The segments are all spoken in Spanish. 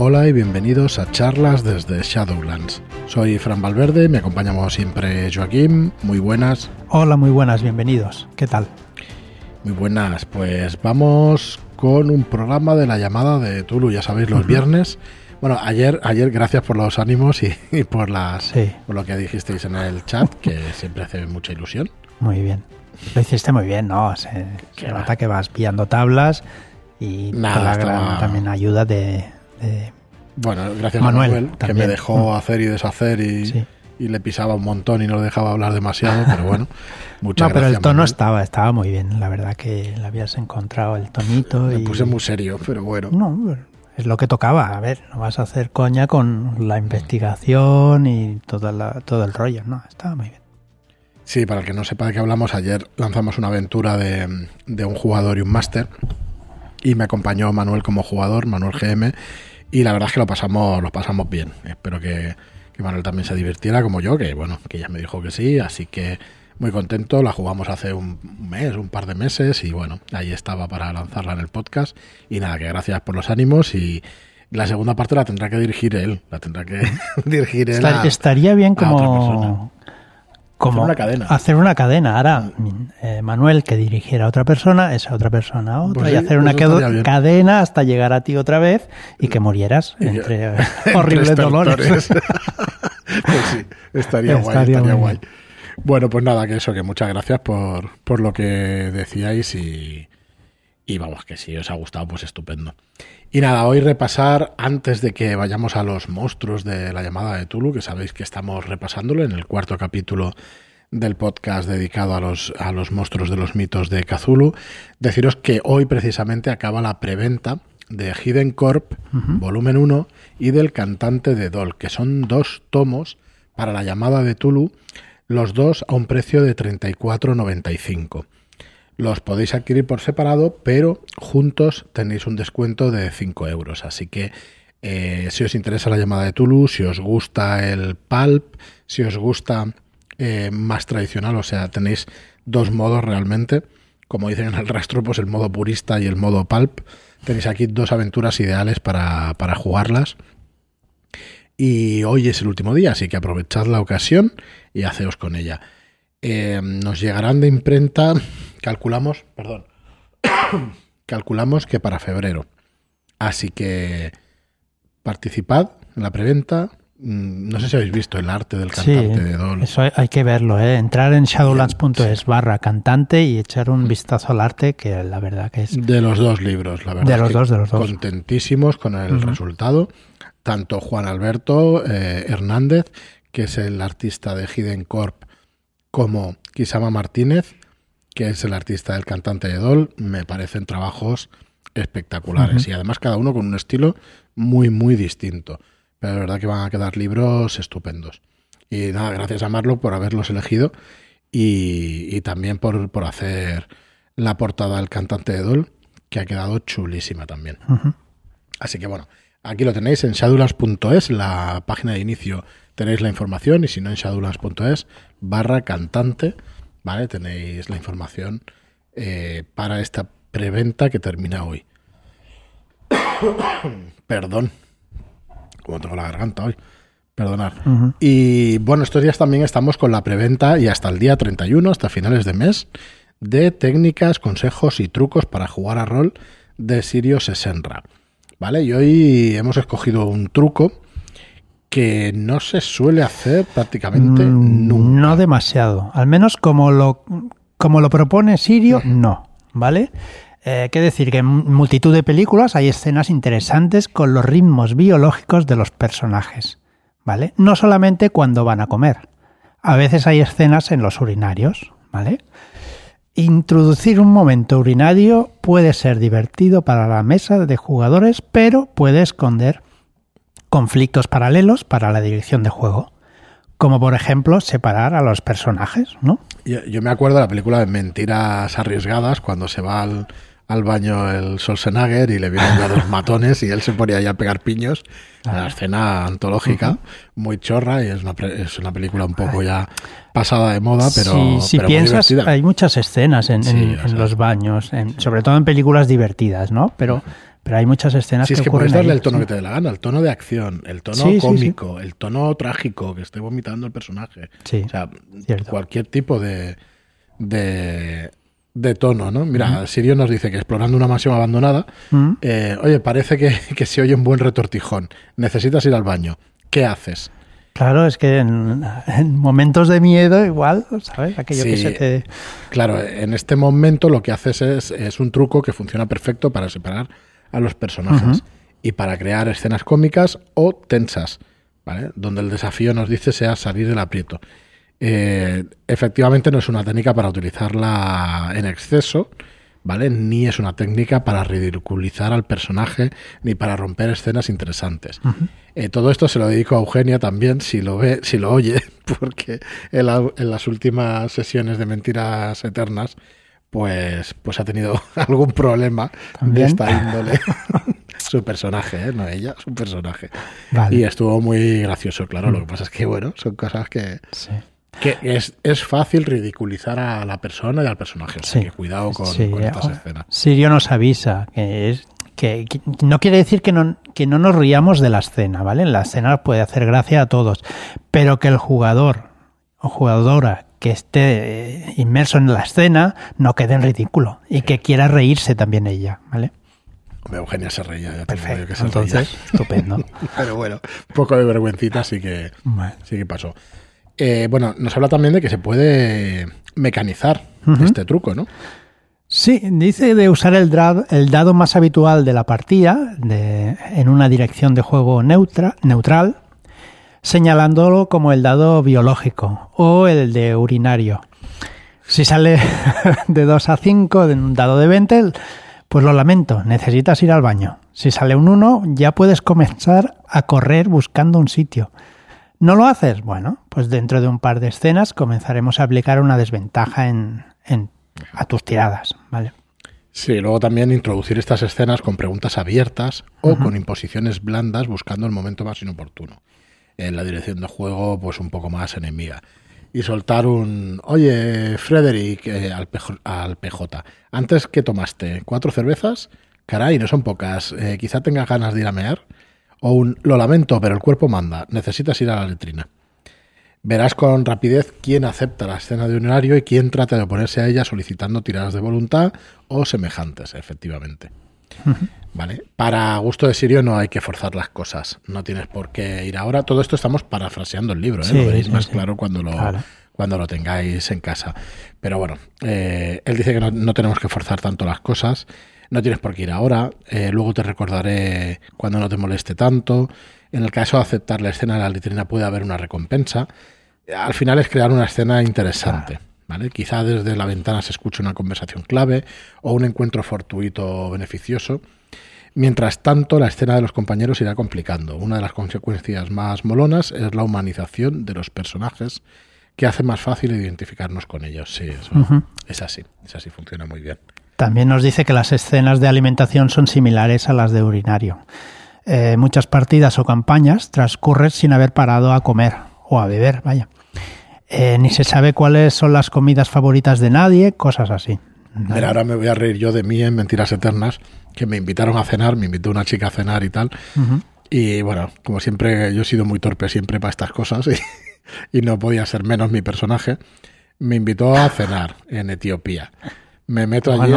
Hola y bienvenidos a charlas desde Shadowlands. Soy Fran Valverde, me acompañamos siempre Joaquín. Muy buenas. Hola, muy buenas, bienvenidos. ¿Qué tal? Muy buenas, pues vamos con un programa de la llamada de Tulu, ya sabéis, los viernes. Bueno, ayer, ayer gracias por los ánimos y, por las por lo que dijisteis en el chat, que siempre hace mucha ilusión. Muy bien. Lo hiciste muy bien, ¿no? Se, nota que vas pillando tablas y Nada, también ayuda de, bueno, gracias a Manuel, que me dejó mm. hacer y deshacer y, le pisaba un montón y no dejaba hablar demasiado, pero bueno, muchas no, pero el tono estaba, estaba muy bien, la verdad que le habías encontrado el tonito. Me y... puse muy serio, pero bueno. No, es lo que tocaba, a ver, no vas a hacer coña con la investigación y todo, todo el rollo, no, estaba muy bien. Sí, para el que no sepa de qué hablamos, ayer lanzamos una aventura de, de un jugador y un máster y me acompañó Manuel como jugador, Manuel GM, y la verdad es que lo pasamos, lo pasamos bien. Espero que, Manuel también se divirtiera como yo, que bueno, que ya me dijo que sí, así que muy contento. La jugamos hace un mes, un par de meses, y bueno, ahí estaba para lanzarla en el podcast. Y nada, que gracias por los ánimos y la segunda parte la tendrá que dirigir él, la tendrá que dirigir él. estaría bien como como una cadena. hacer una cadena. Ahora, eh, Manuel que dirigiera a otra persona, esa otra persona a otra, pues y hacer una cadena hasta llegar a ti otra vez y que murieras entre horribles dolores. pues sí, estaría, guay, estaría guay. Bueno, pues nada, que eso, que muchas gracias por, por lo que decíais y, y vamos, que si os ha gustado, pues estupendo. Y nada, hoy repasar, antes de que vayamos a los monstruos de la llamada de Tulu, que sabéis que estamos repasándolo en el cuarto capítulo del podcast dedicado a los, a los monstruos de los mitos de Cthulhu, deciros que hoy precisamente acaba la preventa de Hidden Corp, volumen 1, y del cantante de Dol, que son dos tomos para la llamada de Tulu, los dos a un precio de 34,95. Los podéis adquirir por separado, pero juntos tenéis un descuento de 5 euros. Así que eh, si os interesa la llamada de Tulu, si os gusta el pulp, si os gusta eh, más tradicional, o sea, tenéis dos modos realmente. Como dicen en el rastro, pues el modo purista y el modo pulp. Tenéis aquí dos aventuras ideales para, para jugarlas. Y hoy es el último día, así que aprovechad la ocasión y haceos con ella. Eh, nos llegarán de imprenta, calculamos, perdón, calculamos que para febrero. Así que participad en la preventa. Mm, no sé si habéis visto el arte del cantante de Dol. Eso hay que verlo, ¿eh? entrar en shadowlands.es barra cantante y echar un vistazo al arte que la verdad que es... De los dos libros, la verdad. De los dos, de los dos. Contentísimos con el resultado. Tanto Juan Alberto eh, Hernández, que es el artista de Hidden Corp como Kisama Martínez, que es el artista del cantante de Dol, me parecen trabajos espectaculares y además cada uno con un estilo muy, muy distinto. Pero la verdad que van a quedar libros estupendos. Y nada, gracias a Marlo por haberlos elegido y, también por, por, hacer la portada del cantante de Dol, que ha quedado chulísima también. Así que bueno, aquí lo tenéis en shadulas.es, la página de inicio tenéis la información y si no en shadulas.es barra cantante, ¿vale? Tenéis la información eh, para esta preventa que termina hoy. Perdón, como tengo la garganta hoy. Perdonad. Y bueno, estos días también estamos con la preventa y hasta el día 31, hasta finales de mes, de técnicas, consejos y trucos para jugar a rol de Sirius Senra. ¿Vale? Y hoy hemos escogido un truco que no se suele hacer prácticamente mm, nunca. No demasiado. Al menos como lo, como lo propone Sirio, no. ¿Vale? Eh, que decir que en multitud de películas hay escenas interesantes con los ritmos biológicos de los personajes. ¿Vale? No solamente cuando van a comer. A veces hay escenas en los urinarios. ¿Vale? Introducir un momento urinario puede ser divertido para la mesa de jugadores, pero puede esconder conflictos paralelos para la dirección de juego. Como por ejemplo separar a los personajes, ¿no? Yo, me acuerdo de la película de Mentiras Arriesgadas, cuando se va al, al baño el Solsenager y le vienen ya dos matones y él se ponía ya a pegar piños. Una escena antológica, muy chorra y es una, es una película un poco ya pasada de moda, pero, si piensas, hay muchas escenas en, en, los baños, sobre todo en películas divertidas, ¿no? Pero pero hay muchas escenas sí, que, es que ocurren puedes darle ahí, el tono sí. que te dé la gana, el tono de acción, el tono Sí, cómico, el tono trágico que esté vomitando el personaje. Sí, O sea, cierto. cualquier tipo de, de, de tono, ¿no? Mira, Sirio nos dice que explorando una mansión abandonada, eh, oye, parece que, que se oye un buen retortijón. Necesitas ir al baño. ¿Qué haces? Claro, es que en, en momentos de miedo igual, ¿sabes? Aquello que se te... Claro, en este momento lo que haces es, es un truco que funciona perfecto para separar a los personajes y para crear escenas cómicas o tensas, ¿vale? Donde el desafío nos dice sea salir del aprieto. Eh, efectivamente no es una técnica para utilizarla en exceso, ¿vale? Ni es una técnica para ridiculizar al personaje ni para romper escenas interesantes. Eh, todo esto se lo dedico a Eugenia también, si lo ve, si lo oye, porque en, la- en las últimas sesiones de Mentiras Eternas, pues, pues ha tenido algún problema ¿También? de esta índole. su personaje, ¿eh? no ella, su personaje. Vale. Y estuvo muy gracioso, claro. Lo que pasa es que, bueno, son cosas que, Sí. que es, es fácil ridiculizar a la persona y al personaje. O sea, Sí. que cuidado con, Sí, con estas o- escenas. Sirio nos avisa que es que, que no quiere decir que no, que no nos riamos de la escena, ¿vale? La escena puede hacer gracia a todos, pero que el jugador o jugadora que esté eh, inmerso en la escena no quede en ridículo y que quiera reírse también ella, ¿ale? Hombre, Eugenia se reía, ya yo que Perfecto. se Entonces, reía. estupendo. Pero bueno, un poco de vergüencita sí que, Bueno. sí que pasó. Eh, bueno, nos habla también de que se puede mecanizar este truco, ¿no? Sí, dice de usar el, dra- el dado más habitual de la partida de- en una dirección de juego neutra- neutral, señalándolo como el dado biológico o el de urinario. Si sale de 2 a 5 de un dado de 20, pues lo lamento, necesitas ir al baño. Si sale un 1, ya puedes comenzar a correr buscando un sitio. ¿No lo haces? Bueno, pues dentro de un par de escenas comenzaremos a aplicar una desventaja en, en- a tus tiradas, ¿vale? Sí, luego también introducir estas escenas con preguntas abiertas o con imposiciones blandas buscando el momento más inoportuno. En la dirección de juego, pues un poco más enemiga. Y soltar un, oye, Frederick, eh, al, PJ, antes que tomaste cuatro cervezas, caray, no son pocas, eh, quizá tengas ganas de ir a mear. O un, lo lamento, pero el cuerpo manda, necesitas ir a la letrina. Verás con rapidez quién acepta la escena de un horario y quién trata de oponerse a ella solicitando tiradas de voluntad o semejantes, efectivamente. ¿Vale? Para gusto de Sirio no hay que forzar las cosas. No tienes por qué ir ahora. Todo esto estamos parafraseando el libro, ¿eh? Sí, lo veréis sí, más sí. claro cuando lo, Claro. cuando lo tengáis en casa. Pero bueno, eh, él dice que no, no tenemos que forzar tanto las cosas. No tienes por qué ir ahora. eh, luego te recordaré cuando no te moleste tanto. En el caso de aceptar la escena de la letrina puede haber una recompensa. Al final es crear una escena interesante. ¿Vale? Quizá desde la ventana se escuche una conversación clave o un encuentro fortuito beneficioso. Mientras tanto, la escena de los compañeros irá complicando. Una de las consecuencias más molonas es la humanización de los personajes, que hace más fácil identificarnos con ellos. Sí, eso es así, es así, funciona muy bien. También nos dice que las escenas de alimentación son similares a las de urinario. Eh, muchas partidas o campañas transcurren sin haber parado a comer o a beber, vaya. Eh, ni se sabe cuáles son las comidas favoritas de nadie, cosas así. Mira, ahora me voy a reír yo de mí en Mentiras Eternas, que me invitaron a cenar, me invitó una chica a cenar y tal. Y bueno, como siempre, yo he sido muy torpe siempre para estas cosas y, y no podía ser menos mi personaje. Me invitó a cenar en Etiopía. Me meto allí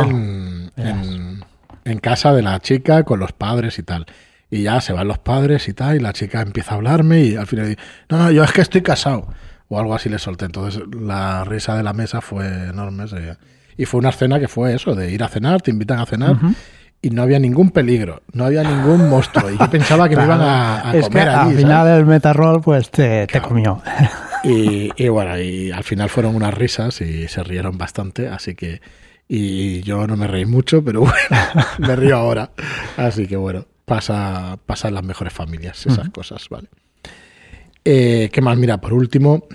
en- en casa de la chica con los padres y tal. Y ya se van los padres y tal, y la chica empieza a hablarme y al final dice, no, no, yo es que estoy casado. O algo así le solté. Entonces la risa de la mesa fue enorme. se- Y fue una escena que fue eso, de ir a cenar, te invitan a cenar. Y no había ningún peligro, no había ningún monstruo. Y yo pensaba que me iban a, a es que comer al allí. final ¿sabes? el metarroll pues te, te comió. Y, y bueno, y al final fueron unas risas y se rieron bastante, así que. Y yo no me reí mucho, pero bueno, me río ahora. Así que bueno, pasa, pasa en las mejores familias esas cosas, ¿vale? Eh, ¿Qué más? Mira, por último,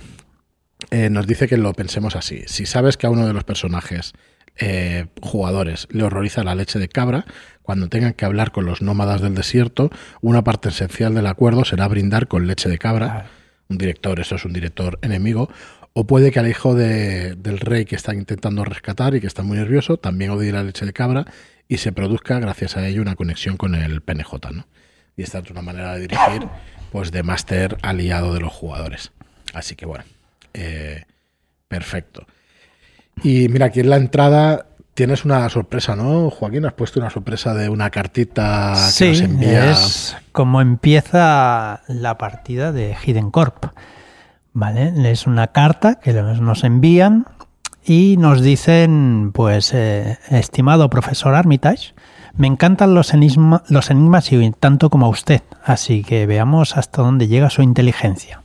eh, nos dice que lo pensemos así. Si sabes que a uno de los personajes eh, jugadores le horroriza la leche de cabra, cuando tengan que hablar con los nómadas del desierto, una parte esencial del acuerdo será brindar con leche de cabra. Un director, eso es un director enemigo. O puede que al hijo de- del rey que está intentando rescatar y que está muy nervioso también odie la leche de cabra y se produzca gracias a ello una conexión con el PNJ, ¿no? Y esta es una manera de dirigir, pues, de máster aliado de los jugadores. Así que bueno, eh, perfecto. Y mira, aquí en la entrada tienes una sorpresa, ¿no, Joaquín? Has puesto una sorpresa de una cartita que nos envía. Es como empieza la partida de Hidden Corp. ¿Vale? Es una carta que nos envían y nos dicen, pues, eh, estimado profesor Armitage, me encantan los, enigmas y tanto como a usted, así que veamos hasta dónde llega su inteligencia.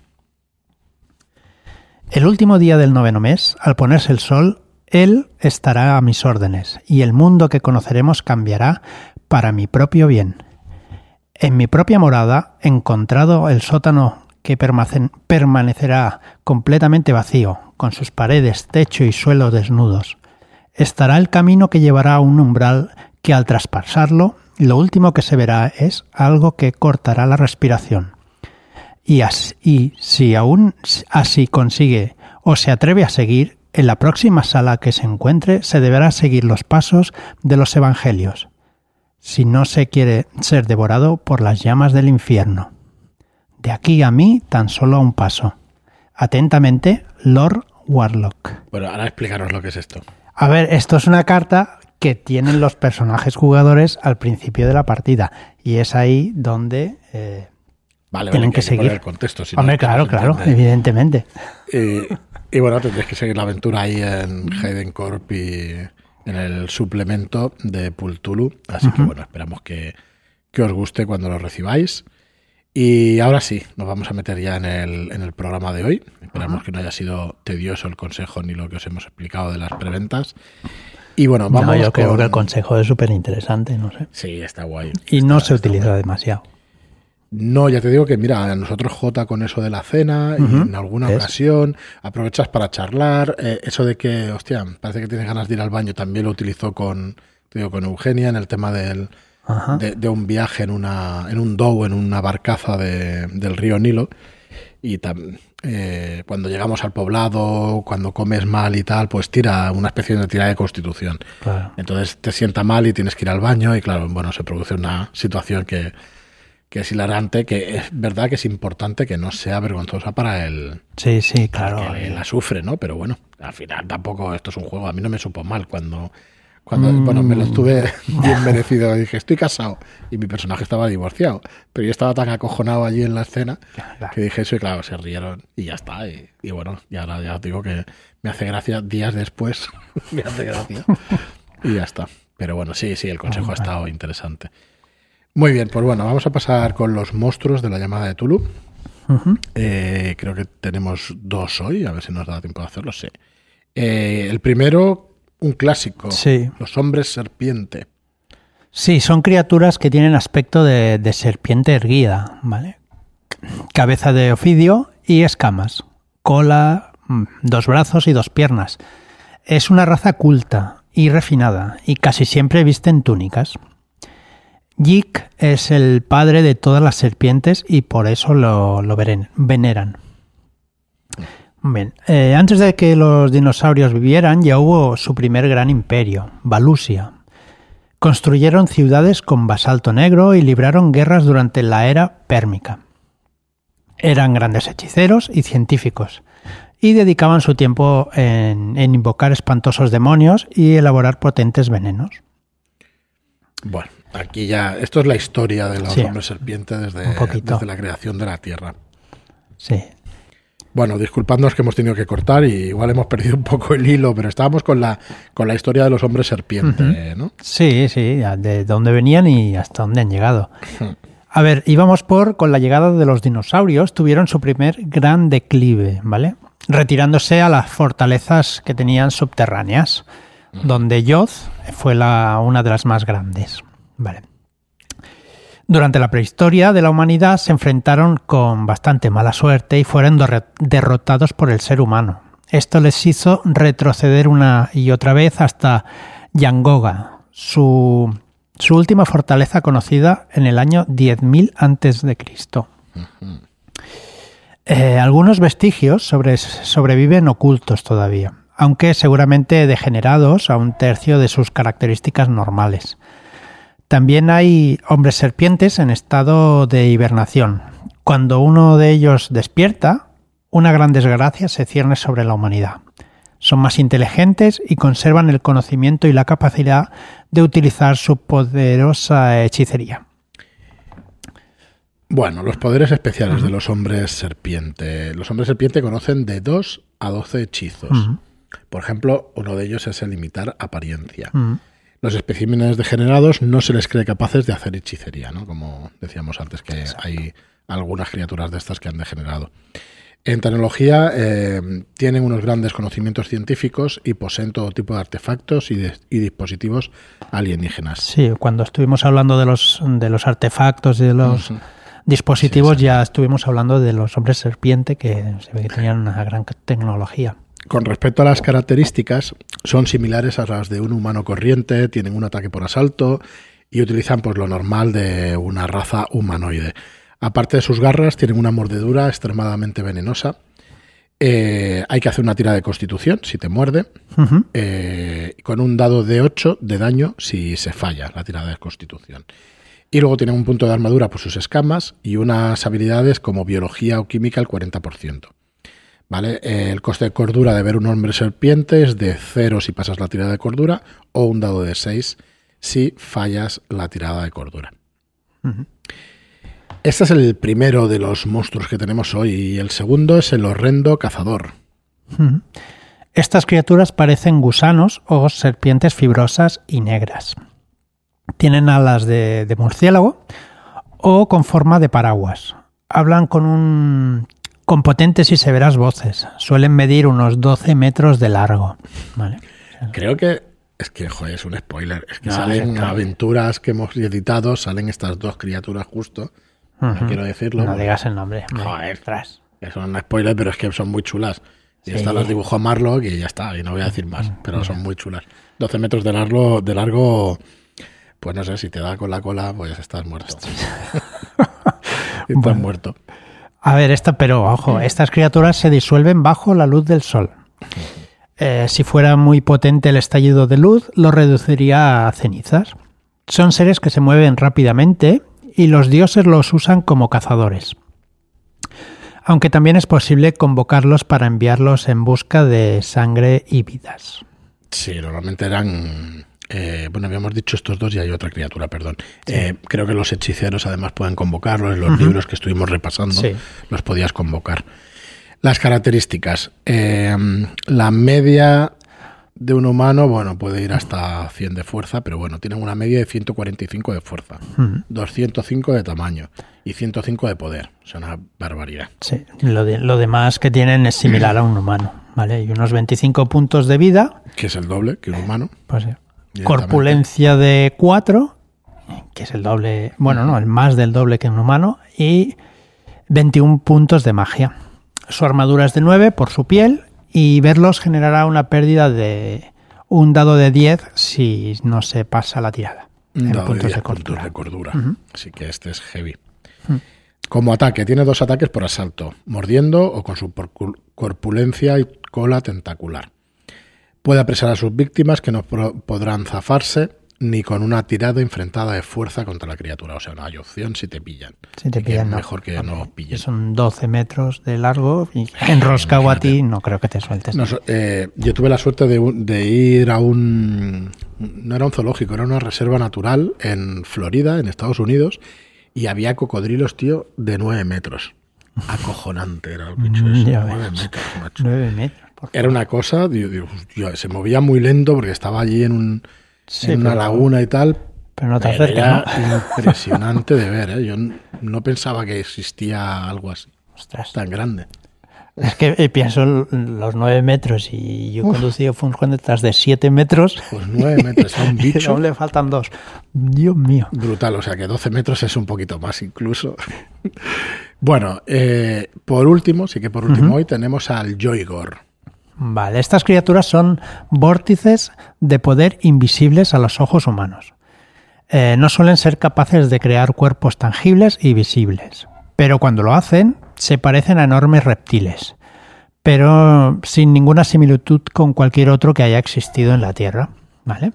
El último día del noveno mes, al ponerse el sol, él estará a mis órdenes, y el mundo que conoceremos cambiará para mi propio bien. En mi propia morada, encontrado el sótano que permanecerá completamente vacío, con sus paredes, techo y suelo desnudos, estará el camino que llevará a un umbral que al traspasarlo, lo último que se verá es algo que cortará la respiración. Y, así, si aún así consigue o se atreve a seguir, en la próxima sala que se encuentre se deberá seguir los pasos de los evangelios, si no se quiere ser devorado por las llamas del infierno. De aquí a mí tan solo un paso. Atentamente, Lord Warlock. Bueno, ahora explicaros lo que es esto. A ver, esto es una carta que tienen los personajes jugadores al principio de la partida. Y es ahí donde eh, tienen que, seguir. el contexto. Hombre, claro, claro, evidentemente. Y, bueno, tendréis que seguir la aventura ahí en Hayden Corp y en el suplemento de Pultulu. Así que bueno, esperamos que, que os guste cuando lo recibáis. Y ahora sí, nos vamos a meter ya en el, en el programa de hoy. Esperamos que no haya sido tedioso el consejo ni lo que os hemos explicado de las preventas. Y bueno, vamos. yo creo que el consejo es súper interesante, no sé. Sí, está guay. Y no se utiliza demasiado. No, ya te digo que mira, nosotros J con eso de la cena y en alguna ocasión aprovechas para charlar. Eh, eso de que, hostia, parece que tienes ganas de ir al baño, también lo utilizó con, te digo, con Eugenia en el tema del, de, un viaje en, una, en un dow, en una barcaza del río Nilo. Y eh, cuando llegamos al poblado, cuando comes mal y tal, pues tira una especie de tira de constitución. Entonces te sienta mal y tienes que ir al baño y claro, bueno, se produce una situación que, que es hilarante, que es verdad que es importante que no sea vergonzosa para el, sí, sí, claro, que la sufre, ¿no? Pero bueno, al final tampoco esto es un juego. A mí no me supo mal cuando cuando, Bueno, me lo estuve bien merecido. Dije, estoy casado. Y mi personaje estaba divorciado. Pero yo estaba tan acojonado allí en la escena que dije eso y claro, se rieron y ya está. Y, bueno, y ahora ya os digo que me hace gracia días después. me hace gracia. y ya está. Pero bueno, sí, sí, el consejo ha estado interesante. Muy bien, pues bueno, vamos a pasar con los monstruos de la llamada de Tulu. Eh, creo que tenemos dos hoy, a ver si nos da tiempo de hacerlo, sí. Eh, el primero, un clásico. Sí. Los hombres serpiente. Sí, son criaturas que tienen aspecto de, serpiente erguida, ¿vale? Cabeza de ofidio y escamas. Cola, mm, dos brazos y dos piernas. Es una raza culta y refinada y casi siempre visten túnicas. Yik es el padre de todas las serpientes y por eso lo, lo veneran. Bien, eh, antes de que los dinosaurios vivieran ya hubo su primer gran imperio, Valusia. Construyeron ciudades con basalto negro y libraron guerras durante la era pérmica. Eran grandes hechiceros y científicos, y dedicaban su tiempo en, invocar espantosos demonios y elaborar potentes venenos. Bueno, aquí ya, esto es la historia de los hombres serpientes desde, desde la creación de la Tierra. Sí, bueno, disculpadnos que hemos tenido que cortar y igual hemos perdido un poco el hilo, pero estábamos con la, con la historia de los hombres serpiente, ¿no? Sí, sí, de dónde venían y hasta dónde han llegado. A ver, íbamos por, con la llegada de los dinosaurios, tuvieron su primer gran declive, ¿vale? Retirándose a las fortalezas que tenían subterráneas, donde Yoth fue la, una de las más grandes, ¿vale? Durante la prehistoria de la humanidad se enfrentaron con bastante mala suerte y fueron derrotados por el ser humano. Esto les hizo retroceder una y otra vez hasta Yangoga, su, última fortaleza conocida en el año 10.000 antes de Cristo. Eh, algunos vestigios sobreviven ocultos todavía. aunque seguramente degenerados a un tercio de sus características normales. También hay hombres serpientes en estado de hibernación. Cuando uno de ellos despierta, una gran desgracia se cierne sobre la humanidad. Son más inteligentes y conservan el conocimiento y la capacidad de utilizar su poderosa hechicería. Bueno, los poderes especiales de los hombres serpiente. Los hombres serpiente conocen de 2 a 12 hechizos. Por ejemplo, uno de ellos es el imitar apariencia. Los especímenes degenerados no se les cree capaces de hacer hechicería, ¿no? Como decíamos antes, que hay algunas criaturas de estas que han degenerado. En tecnología eh, tienen unos grandes conocimientos científicos y poseen todo tipo de artefactos y, dispositivos alienígenas. Sí, cuando estuvimos hablando de los, de los artefactos y de los dispositivos ya estuvimos hablando de los hombres serpiente que se ve que tenían una gran tecnología. Con respecto a las características, son similares a las de un humano corriente, tienen un ataque por asalto y utilizan pues, lo normal de una raza humanoide. Aparte de sus garras, tienen una mordedura extremadamente venenosa. Eh, hay que hacer una tira de constitución si te muerde, eh, con un dado de 8 de daño si se falla la tirada de constitución. Y luego tienen un punto de armadura por sus escamas y unas habilidades como biología o química al 40%. ¿Vale? El coste de cordura de ver un hombre serpiente es de 0 si pasas la tirada de cordura o un dado de 6 si fallas la tirada de cordura. Este es el primero de los monstruos que tenemos hoy y el segundo es el horrendo cazador. Estas criaturas parecen gusanos o serpientes fibrosas y negras tienen alas de, murciélago o con forma de paraguas. Hablan con un con potentes y severas voces. Suelen medir unos 12 metros de largo. Creo que es que, joder, es un spoiler. Es que salen aventuras que hemos editado, salen estas dos criaturas justo. No quiero decirlo. No digas el nombre. Joder, tras. Es un spoiler, pero es que son muy chulas. Y estas las dibujó Marlock y ya está, y no voy a decir más, pero son muy chulas. 12 metros de largo, de largo pues no sé, si te da con la cola, pues estás muerto. estás muerto. A ver, esta, pero ojo, estas criaturas se disuelven bajo la luz del sol. Eh, si fuera muy potente el estallido de luz, lo reduciría a cenizas. Son seres que se mueven rápidamente y los dioses los usan como cazadores. Aunque también es posible convocarlos para enviarlos en busca de sangre y vidas. Sí, normalmente eran eh, bueno, habíamos dicho estos dos y hay otra criatura, perdón. Eh, creo que los hechiceros además pueden convocarlos, en los libros que estuvimos repasando los podías convocar. Las características. Eh, la media de un humano, bueno, puede ir hasta 100 de fuerza, pero bueno, tienen una media de 145 de fuerza, 205 de tamaño y 105 de poder. Es una barbaridad. Sí, lo, lo demás que tienen es similar a un humano, ¿vale? Y unos 25 puntos de vida. Que es el doble que un humano. Pues sí corpulencia de 4, que es el doble, bueno, no, el más del doble que un humano, y 21 puntos de magia. Su armadura es de 9 por su piel y verlos generará una pérdida de un dado de 10 si no se pasa la tirada. En puntos de, cordura. Así que este es heavy. Como ataque, tiene dos ataques por asalto, mordiendo o con su corpulencia y cola tentacular. Puede apresar a sus víctimas que no podrán zafarse ni con una tirada enfrentada de fuerza contra la criatura. O sea, no hay opción si te pillan. Si te pillan, Mejor que no pillen. Son 12 metros de largo y enroscado a ti no creo que te sueltes. Eh, yo tuve la suerte de, ir a un... No era un zoológico, era una reserva natural en Florida, en Estados Unidos, y había cocodrilos, tío, de 9 metros. Acojonante era el bicho. 9 metros, macho. 9 metros. Era una cosa, se movía muy lento porque estaba allí en, un, una laguna y tal. Pero no te acercas, Era impresionante de ver, ¿eh? Yo no pensaba que existía algo así. Tan grande. Es que eh, pienso los nueve metros y yo he conducido detrás de siete metros. Pues nueve metros, a un bicho. le faltan dos. Dios mío. Brutal, o sea que 12 metros es un poquito más incluso. bueno, eh, por último, sí que por último hoy tenemos al Joygor. Vale, estas criaturas son vórtices de poder invisibles a los ojos humanos. Eh, no suelen ser capaces de crear cuerpos tangibles y visibles, pero cuando lo hacen se parecen a enormes reptiles. pero sin ninguna similitud con cualquier otro que haya existido en la Tierra. ¿Vale?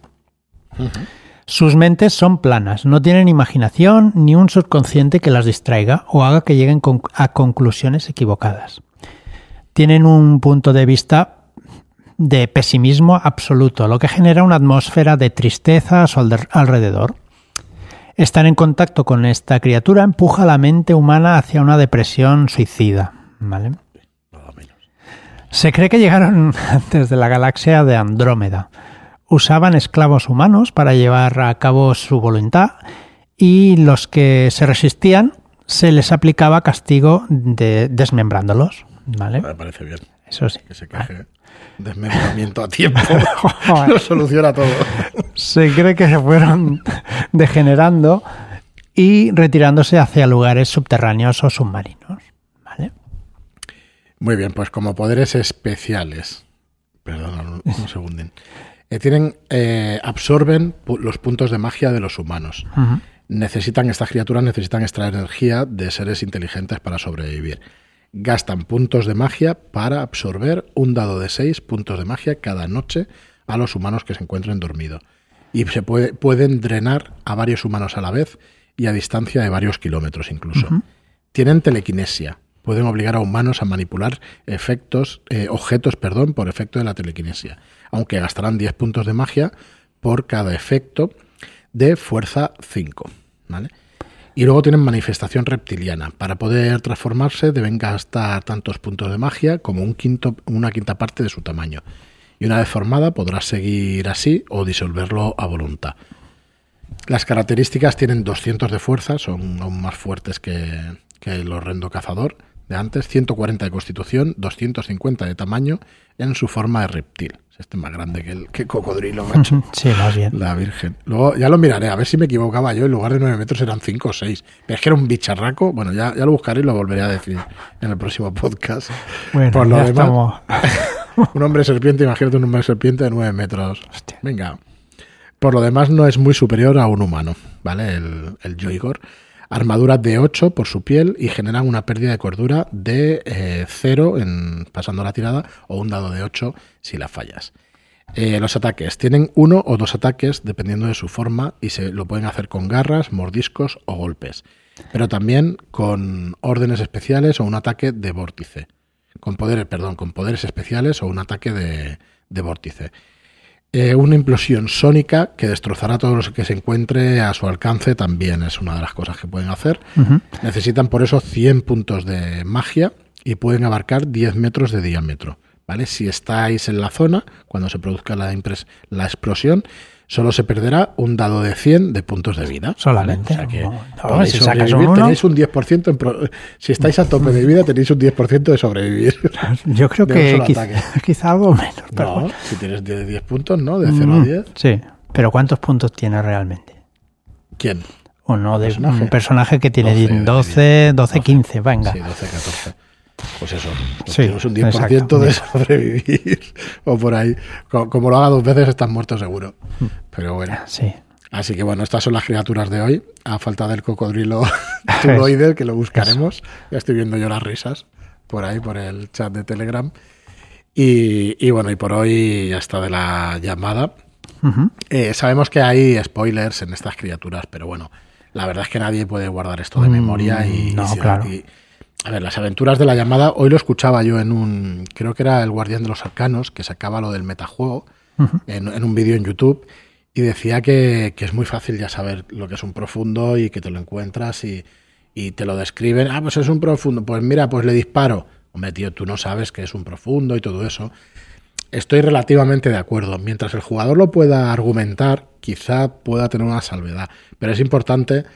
Sus mentes son planas, no tienen imaginación ni un subconsciente que las distraiga o haga que lleguen a conclusiones equivocadas. Tienen un punto de vista de pesimismo absoluto, lo que genera una atmósfera de tristeza a su alrededor. Estar en contacto con esta criatura empuja la mente humana hacia una depresión suicida. ¿vale? Se cree que llegaron desde la galaxia de Andrómeda usaban esclavos humanos para llevar a cabo su voluntad y los que se resistían se les aplicaba castigo de desmembrándolos. ¿vale? Me parece bien. Eso sí. Que se queje. Desmembramiento a tiempo. Lo soluciona todo. Se cree que se fueron degenerando y retirándose hacia lugares subterráneos o submarinos. ¿Vale? Muy bien, pues como poderes especiales. Perdón, un, un segundo. Eh, tienen, eh, absorben los puntos de magia de los humanos. Necesitan, estas criaturas necesitan extraer energía de seres inteligentes para sobrevivir. Gastan puntos de magia para absorber un dado de 6 puntos de magia cada noche a los humanos que se encuentren dormidos. Y se puede, pueden drenar a varios humanos a la vez y a distancia de varios kilómetros incluso. Tienen telequinesia. Pueden obligar a humanos a manipular efectos, eh, objetos perdón, por efecto de la telequinesia aunque gastarán 10 puntos de magia por cada efecto de fuerza 5. ¿vale? Y luego tienen manifestación reptiliana. Para poder transformarse deben gastar tantos puntos de magia como un quinto, una quinta parte de su tamaño. Y una vez formada podrá seguir así o disolverlo a voluntad. Las características tienen 200 de fuerza, son aún más fuertes que, que el horrendo cazador de antes, 140 de constitución, 250 de tamaño en su forma de reptil. Este es más grande que el que cocodrilo, macho. sí, más bien. La Virgen. Luego ya lo miraré, a ver si me equivocaba yo. En lugar de 9 metros eran 5 o 6. Pero es que era un bicharraco. Bueno, ya, ya lo buscaré y lo volveré a decir en el próximo podcast. Bueno, Por lo demás, un hombre serpiente, imagínate un hombre serpiente de 9 metros. Venga. Por lo demás, no es muy superior a un humano, ¿vale? El, el Joigor armadura de 8 por su piel y generan una pérdida de cordura de 0 eh, en, pasando la tirada o un dado de 8 si la fallas. Eh, los ataques tienen uno o dos ataques dependiendo de su forma y se lo pueden hacer con garras, mordiscos o golpes, pero también con órdenes especiales o un ataque de vórtice, con poderes, perdón, con poderes especiales o un ataque de vórtice. Eh, una implosión sónica que destrozará todo lo que se encuentre a su alcance también es una de las cosas que pueden hacer. Necesitan por eso 100 puntos de magia y pueden abarcar 10 metros de diámetro. ¿vale? Si estáis en la zona, cuando se produzca la, la explosión, solo se perderá un dado de 100 de puntos de vida. Solamente. O sea que si tenéis un 10%, si estáis a tope de vida, tenéis un 10% de sobrevivir. Yo creo que quizá, algo menos. No, si tienes de 10 puntos, ¿no? De 0 a 10. Mm, sí, pero ¿cuántos puntos tiene realmente? ¿Quién? O no, de un personaje que tiene 12, 12, 15, venga. Sí, 12, 14 pues eso, tenemos un 10% de sobrevivir o por ahí. Como, lo haga dos veces, estás muerto seguro. Pero bueno. Sí. Así que bueno, estas son las criaturas de hoy. A falta del cocodrilo tuloide, que lo buscaremos. Ya estoy viendo yo las risas por ahí, por el chat de Telegram. Y, bueno, y por hoy ya está de la llamada. Eh, sabemos que hay spoilers en estas criaturas, pero bueno, la verdad es que nadie puede guardar esto de mm, memoria y, no, claro. A ver, las aventuras de la llamada, hoy lo escuchaba yo en un, creo que era el Guardián de los Arcanos, que sacaba lo del metajuego en, un vídeo en YouTube y decía que, es muy fácil ya saber lo que es un profundo y que te lo encuentras y, te lo describen. Ah, pues es un profundo. Pues mira, pues le disparo. Hombre, tío, tú no sabes que es un profundo y todo eso. Estoy relativamente de acuerdo. Mientras el jugador lo pueda argumentar, quizá pueda tener una salvedad. Pero es importante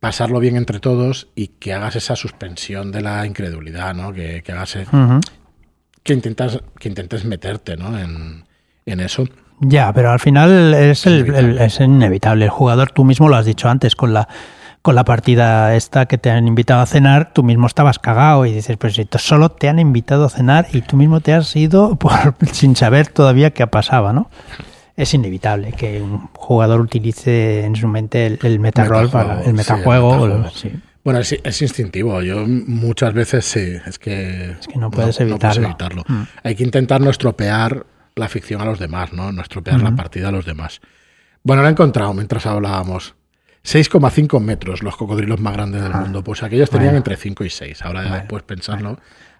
pasarlo bien entre todos y que hagas esa suspensión de la incredulidad, ¿no? Que, hagas... E- que, intentas, que intentes meterte, ¿no? En, eso. Ya, pero al final es, el, es inevitable. El jugador, tú mismo lo has dicho antes, con la con la partida esta que te han invitado a cenar, tú mismo estabas cagado y dices, pues si solo te han invitado a cenar y tú mismo te has ido por, sin saber todavía qué pasaba, ¿no? Es inevitable que un jugador utilice en su mente el, el metaroll para el metajuego. Sí, Bueno, es, instintivo. Yo muchas veces sí. Es que, es que no puedes evitarlo. Mm. Hay que intentar no estropear la ficción a los demás, ¿no? No estropear la partida a los demás. Bueno, lo he encontrado mientras hablábamos. 6,5 metros los cocodrilos más grandes del ah. mundo. Pues aquellos tenían entre 5 y 6. Ahora puedes pensarlo.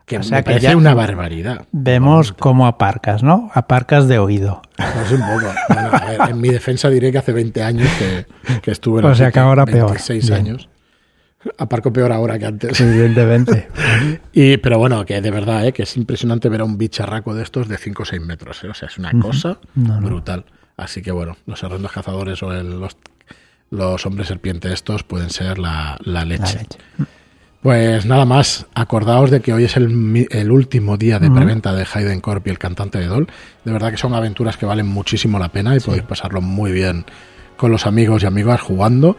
Que me parece una barbaridad. Vemos cómo aparcas, ¿no? Aparcas de oído. Pues un poco. a ver, en mi defensa diré que hace 20 años que, que estuve en O sea que ahora 26 peor. años. Aparco peor ahora que antes. Evidentemente. y, pero bueno, que de verdad, ¿eh? que es impresionante ver a un bicharraco de estos de 5 o 6 metros. ¿eh? O sea, es una cosa brutal. Así que bueno, los horrendos cazadores o los, los hombres serpiente estos pueden ser la, leche. Pues nada más, acordaos de que hoy es el, el último día de preventa de Hayden Corp y el cantante de Doll. De verdad que son aventuras que valen muchísimo la pena y podéis pasarlo muy bien con los amigos y amigas jugando.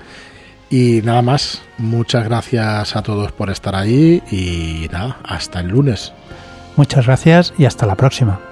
Y nada más, muchas gracias a todos por estar ahí y nada, hasta el lunes. Muchas gracias y hasta la próxima.